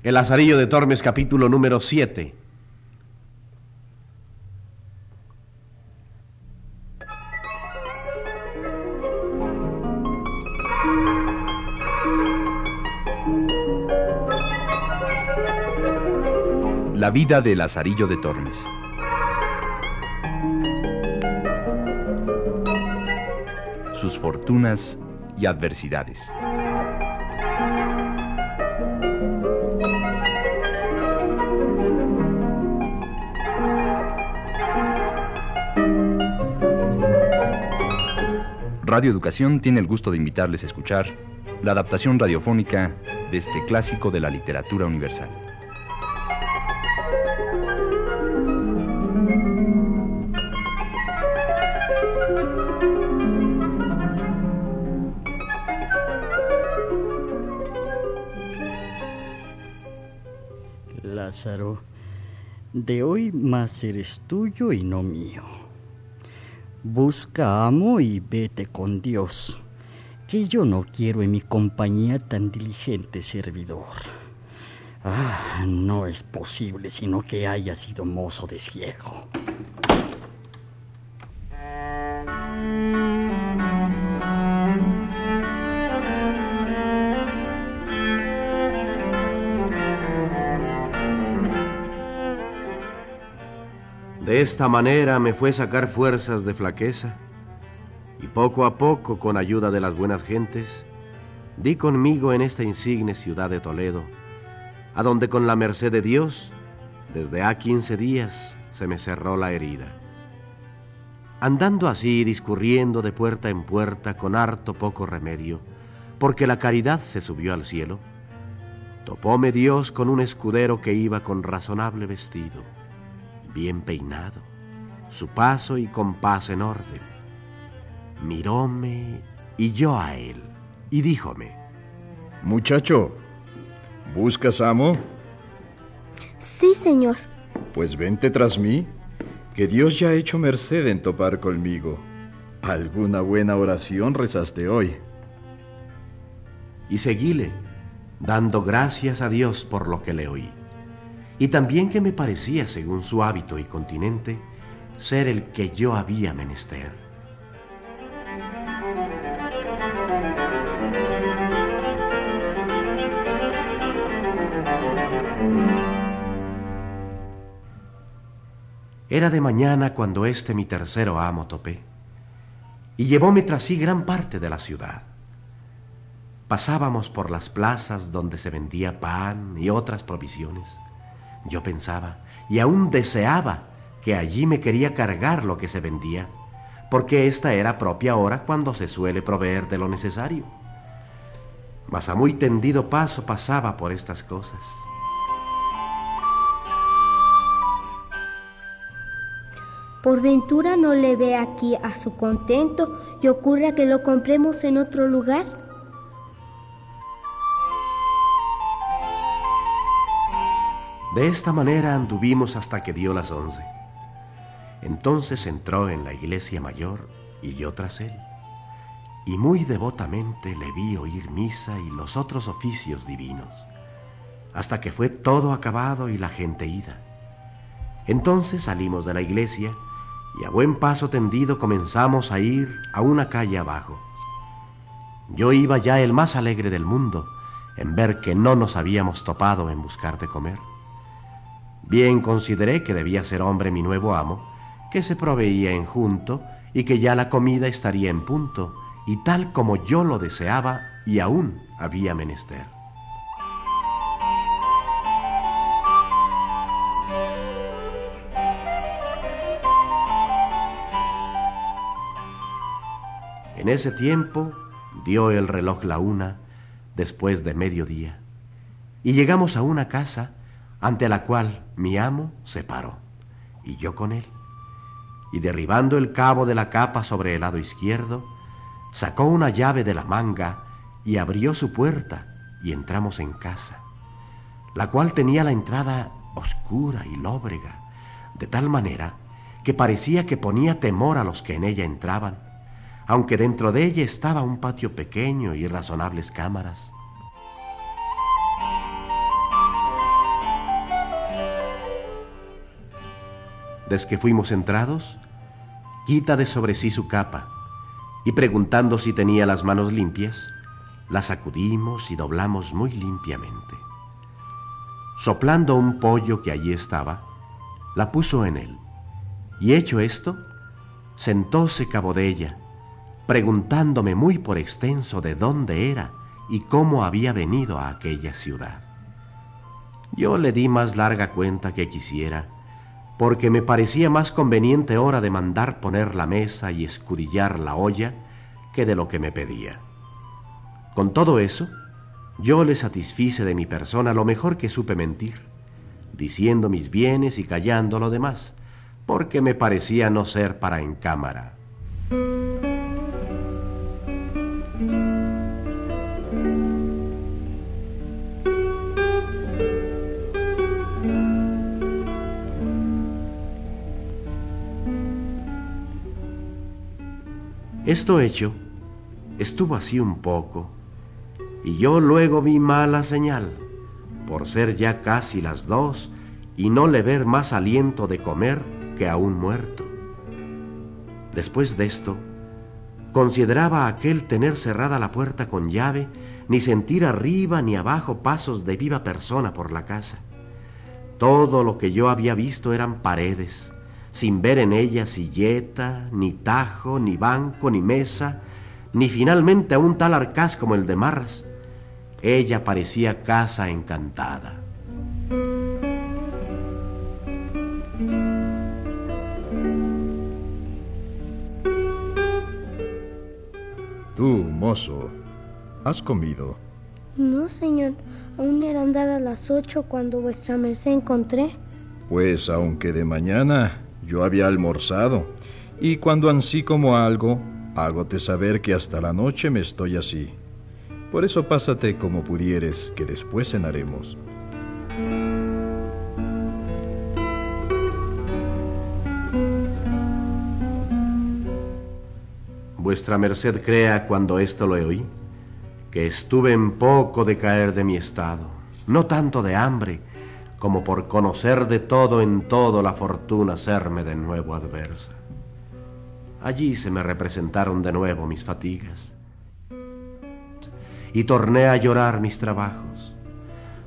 El Lazarillo de Tormes, capítulo número 7. La vida de Lazarillo de Tormes. Sus fortunas y adversidades. Radio Educación tiene el gusto de invitarles a escuchar la adaptación radiofónica de este clásico de la literatura universal. Lázaro, de hoy más eres tuyo y no mío. Busca amo y vete con Dios, que yo no quiero en mi compañía tan diligente servidor. Ah, no es posible sino que haya sido mozo de ciego. De esta manera me fue sacar fuerzas de flaqueza, y poco a poco, con ayuda de las buenas gentes, di conmigo en esta insigne ciudad de Toledo, a donde con la merced de Dios, desde ha quince días se me cerró la herida. Andando así, discurriendo de puerta en puerta con harto poco remedio, porque la caridad se subió al cielo, topóme Dios con un escudero que iba con razonable vestido bien peinado, su paso y compás en orden. Miróme y yo a él, y díjome, Muchacho, ¿buscas amo? Sí, señor. Pues vente tras mí, que Dios ya ha hecho merced en topar conmigo. Alguna buena oración rezaste hoy. Y seguíle, dando gracias a Dios por lo que le oí y también que me parecía, según su hábito y continente, ser el que yo había menester. Era de mañana cuando este mi tercero amo topé, y llevóme tras sí gran parte de la ciudad. Pasábamos por las plazas donde se vendía pan y otras provisiones yo pensaba, y aún deseaba, que allí me quería cargar lo que se vendía, porque esta era propia hora cuando se suele proveer de lo necesario. Mas a muy tendido paso pasaba por estas cosas. Por ventura no le ve aquí a su contento y ocurra que lo compremos en otro lugar. De esta manera anduvimos hasta que dio las once. Entonces entró en la iglesia mayor y yo tras él. Y muy devotamente le vi oír misa y los otros oficios divinos, hasta que fue todo acabado y la gente ida. Entonces salimos de la iglesia y a buen paso tendido comenzamos a ir a una calle abajo. Yo iba ya el más alegre del mundo en ver que no nos habíamos topado en buscar de comer. Bien consideré que debía ser hombre mi nuevo amo, que se proveía en junto y que ya la comida estaría en punto, y tal como yo lo deseaba y aún había menester. En ese tiempo dio el reloj la una después de mediodía y llegamos a una casa ante la cual mi amo se paró, y yo con él. Y derribando el cabo de la capa sobre el lado izquierdo, sacó una llave de la manga y abrió su puerta, y entramos en casa, la cual tenía la entrada oscura y lóbrega, de tal manera que parecía que ponía temor a los que en ella entraban, aunque dentro de ella estaba un patio pequeño y razonables cámaras desde que fuimos entrados, quita de sobre sí su capa y preguntando si tenía las manos limpias, la sacudimos y doblamos muy limpiamente. Soplando un pollo que allí estaba, la puso en él, y hecho esto, sentóse cabo de ella, preguntándome muy por extenso de dónde era y cómo había venido a aquella ciudad. Yo le di más larga cuenta que quisiera, porque me parecía más conveniente hora de mandar poner la mesa y escudillar la olla que de lo que me pedía. Con todo eso, yo le satisfice de mi persona lo mejor que supe mentir, diciendo mis bienes y callando lo demás, porque me parecía no ser para en cámara. Esto hecho, estuvo así un poco, y yo luego vi mala señal, por ser ya casi las dos y no le ver más aliento de comer que a un muerto. Después de esto, consideraba aquel tener cerrada la puerta con llave, ni sentir arriba ni abajo pasos de viva persona por la casa. Todo lo que yo había visto eran paredes, sin ver en ella silleta, ni tajo, ni banco, ni mesa, ni finalmente a un tal arcaz como el de Marras. Ella parecía casa encantada. Tú, mozo, ¿has comido? No, señor. Aún eran dadas las ocho cuando vuestra merced encontré. Pues aunque de mañana yo había almorzado, y cuando ansí como algo, hágote saber que hasta la noche me estoy así. Por eso pásate como pudieres, que después cenaremos. Vuestra merced crea cuando esto lo oí, que estuve en poco de caer de mi estado, no tanto de hambre, como por conocer de todo en todo la fortuna serme de nuevo adversa. Allí se me representaron de nuevo mis fatigas y torné a llorar mis trabajos.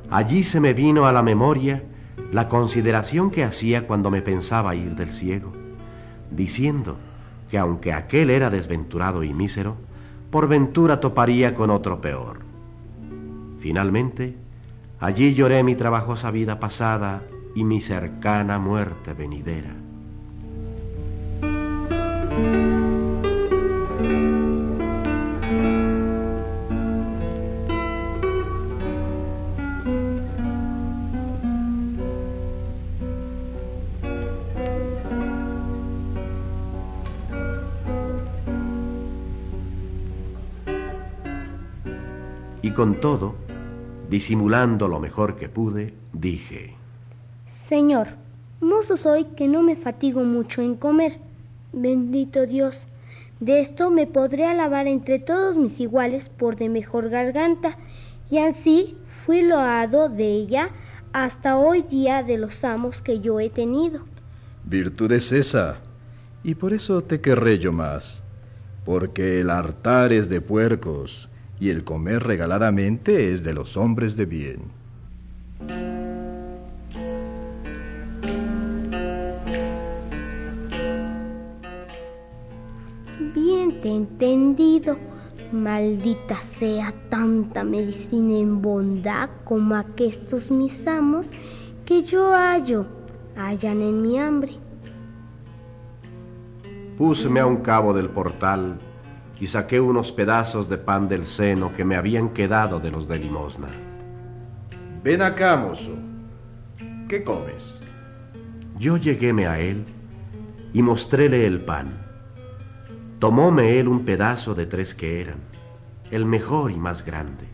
Allí se me vino a la memoria la consideración que hacía cuando me pensaba ir del ciego, diciendo que aunque aquel era desventurado y mísero, por ventura toparía con otro peor. Finalmente, Allí lloré mi trabajosa vida pasada y mi cercana muerte venidera. Y con todo, Disimulando lo mejor que pude, dije, Señor, mozo soy que no me fatigo mucho en comer. Bendito Dios, de esto me podré alabar entre todos mis iguales por de mejor garganta, y así fui loado de ella hasta hoy día de los amos que yo he tenido. Virtud es esa, y por eso te querré yo más, porque el hartar es de puercos, y el comer regaladamente es de los hombres de bien. Bien te he entendido. Maldita sea tanta medicina en bondad como aquestos mis amos que yo hallo, hallan en mi hambre. Púseme a un cabo del portal y saqué unos pedazos de pan del seno que me habían quedado de los de limosna. Ven acá, mozo. ¿Qué comes? Yo lleguéme a él y mostréle el pan. Tomóme él un pedazo de tres que eran, el mejor y más grande.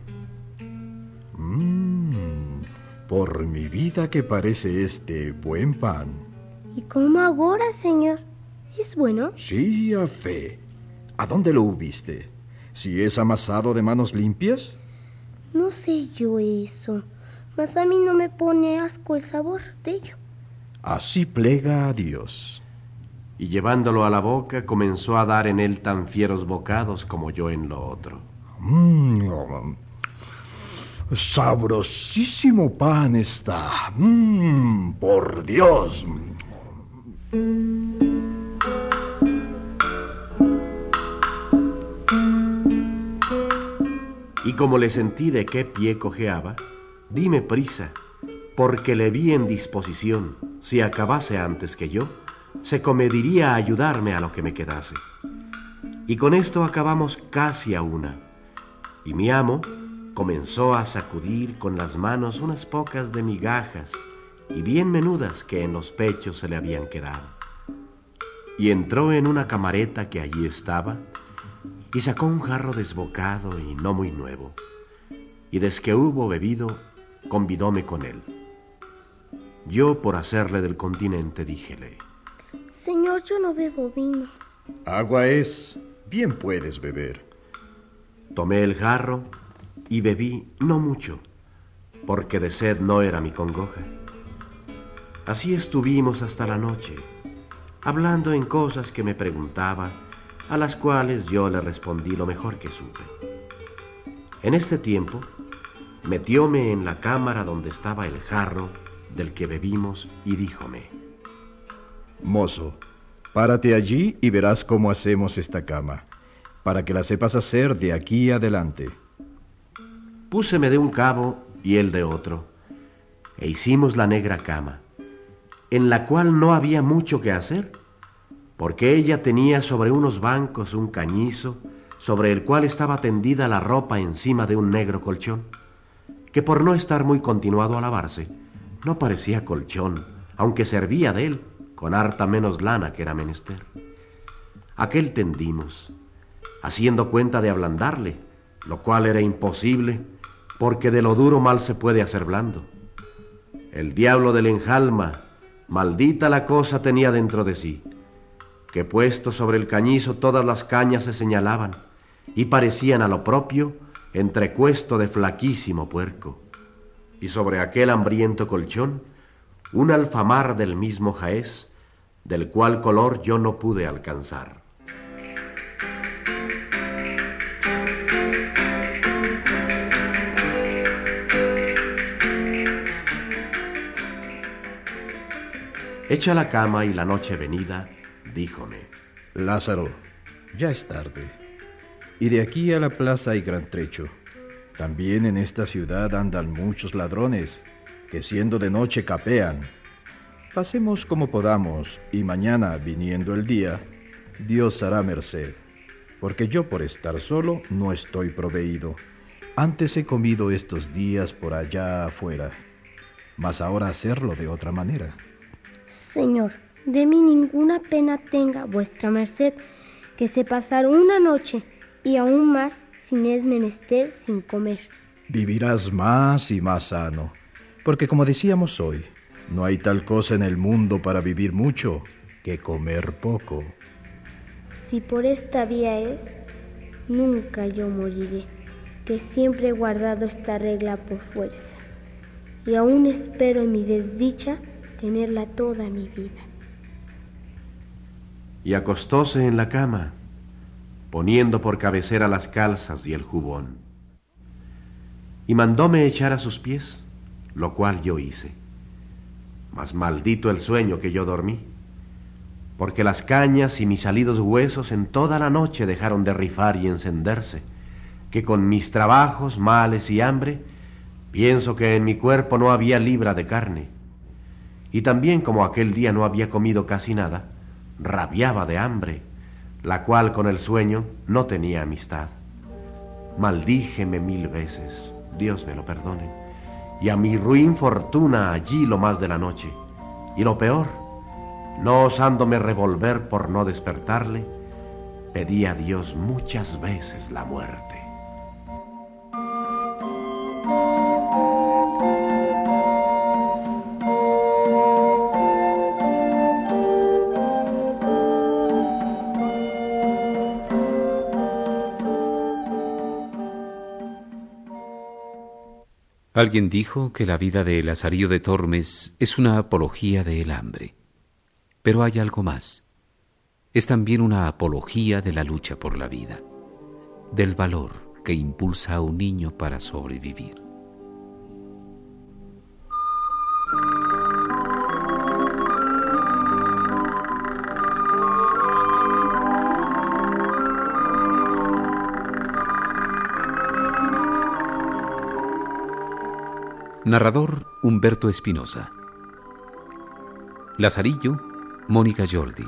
Mmm, por mi vida que parece este buen pan. ¿Y cómo ahora, señor? ¿Es bueno? Sí, a fe. ¿A dónde lo hubiste? ¿Si es amasado de manos limpias? No sé yo eso, mas a mí no me pone asco el sabor de ello. Así plega a Dios. Y llevándolo a la boca, comenzó a dar en él tan fieros bocados como yo en lo otro. Mmm, sabrosísimo pan está. Mmm, por Dios. Y como le sentí de qué pie cojeaba, dime prisa, porque le vi en disposición, si acabase antes que yo, se comediría a ayudarme a lo que me quedase. Y con esto acabamos casi a una. Y mi amo comenzó a sacudir con las manos unas pocas de migajas y bien menudas que en los pechos se le habían quedado. Y entró en una camareta que allí estaba y sacó un jarro desbocado y no muy nuevo. Y desde que hubo bebido, convidóme con él. Yo, por hacerle del continente, díjele, Señor, yo no bebo vino. Agua es, bien puedes beber. Tomé el jarro y bebí no mucho, porque de sed no era mi congoja. Así estuvimos hasta la noche, hablando en cosas que me preguntaba, a las cuales yo le respondí lo mejor que supe. En este tiempo, metióme en la cámara donde estaba el jarro del que bebimos y díjome, Mozo, párate allí y verás cómo hacemos esta cama, para que la sepas hacer de aquí adelante. Púseme de un cabo y él de otro, e hicimos la negra cama, en la cual no había mucho que hacer, porque ella tenía sobre unos bancos un cañizo, sobre el cual estaba tendida la ropa encima de un negro colchón, que por no estar muy continuado a lavarse, no parecía colchón, aunque servía de él, con harta menos lana que era menester. Aquel tendimos, haciendo cuenta de ablandarle, lo cual era imposible, porque de lo duro mal se puede hacer blando. El diablo del enjalma, maldita la cosa tenía dentro de sí, que puesto sobre el cañizo todas las cañas se señalaban y parecían a lo propio entrecuesto de flaquísimo puerco, y sobre aquel hambriento colchón un alfamar del mismo jaez, del cual color yo no pude alcanzar. Hecha la cama y la noche venida, díjome, Lázaro, ya es tarde. Y de aquí a la plaza hay gran trecho. También en esta ciudad andan muchos ladrones, que siendo de noche capean. Pasemos como podamos, y mañana, viniendo el día, Dios hará merced, porque yo por estar solo no estoy proveído. Antes he comido estos días por allá afuera, mas ahora hacerlo de otra manera. Señor, de mí ninguna pena tenga vuestra merced, que se pasar una noche y aún más sin es menester sin comer. Vivirás más y más sano, porque como decíamos hoy, no hay tal cosa en el mundo para vivir mucho que comer poco. Si por esta vía es, nunca yo moriré, que siempre he guardado esta regla por fuerza, y aún espero en mi desdicha tenerla toda mi vida. Y acostóse en la cama, poniendo por cabecera las calzas y el jubón. Y mandóme echar a sus pies, lo cual yo hice. Mas maldito el sueño que yo dormí, porque las cañas y mis salidos huesos en toda la noche dejaron de rifar y encenderse, que con mis trabajos, males y hambre, pienso que en mi cuerpo no había libra de carne. Y también como aquel día no había comido casi nada, rabiaba de hambre, la cual con el sueño no tenía amistad. Maldíjeme mil veces, Dios me lo perdone, y a mi ruin fortuna allí lo más de la noche. Y lo peor, no osándome revolver por no despertarle, pedí a Dios muchas veces la muerte. Alguien dijo que la vida de Lazarillo de Tormes es una apología del hambre. Pero hay algo más. Es también una apología de la lucha por la vida, del valor que impulsa a un niño para sobrevivir. Narrador Humberto Espinosa. Lazarillo, Mónica Jordi.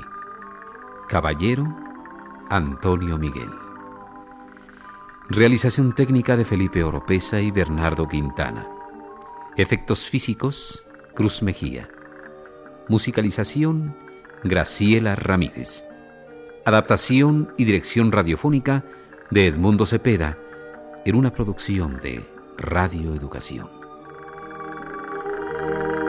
Caballero, Antonio Miguel. Realización técnica de Felipe Oropesa y Bernardo Quintana. Efectos físicos, Cruz Mejía. Musicalización, Graciela Ramírez. Adaptación y dirección radiofónica de Edmundo Cepeda en una producción de Radio Educación. thank you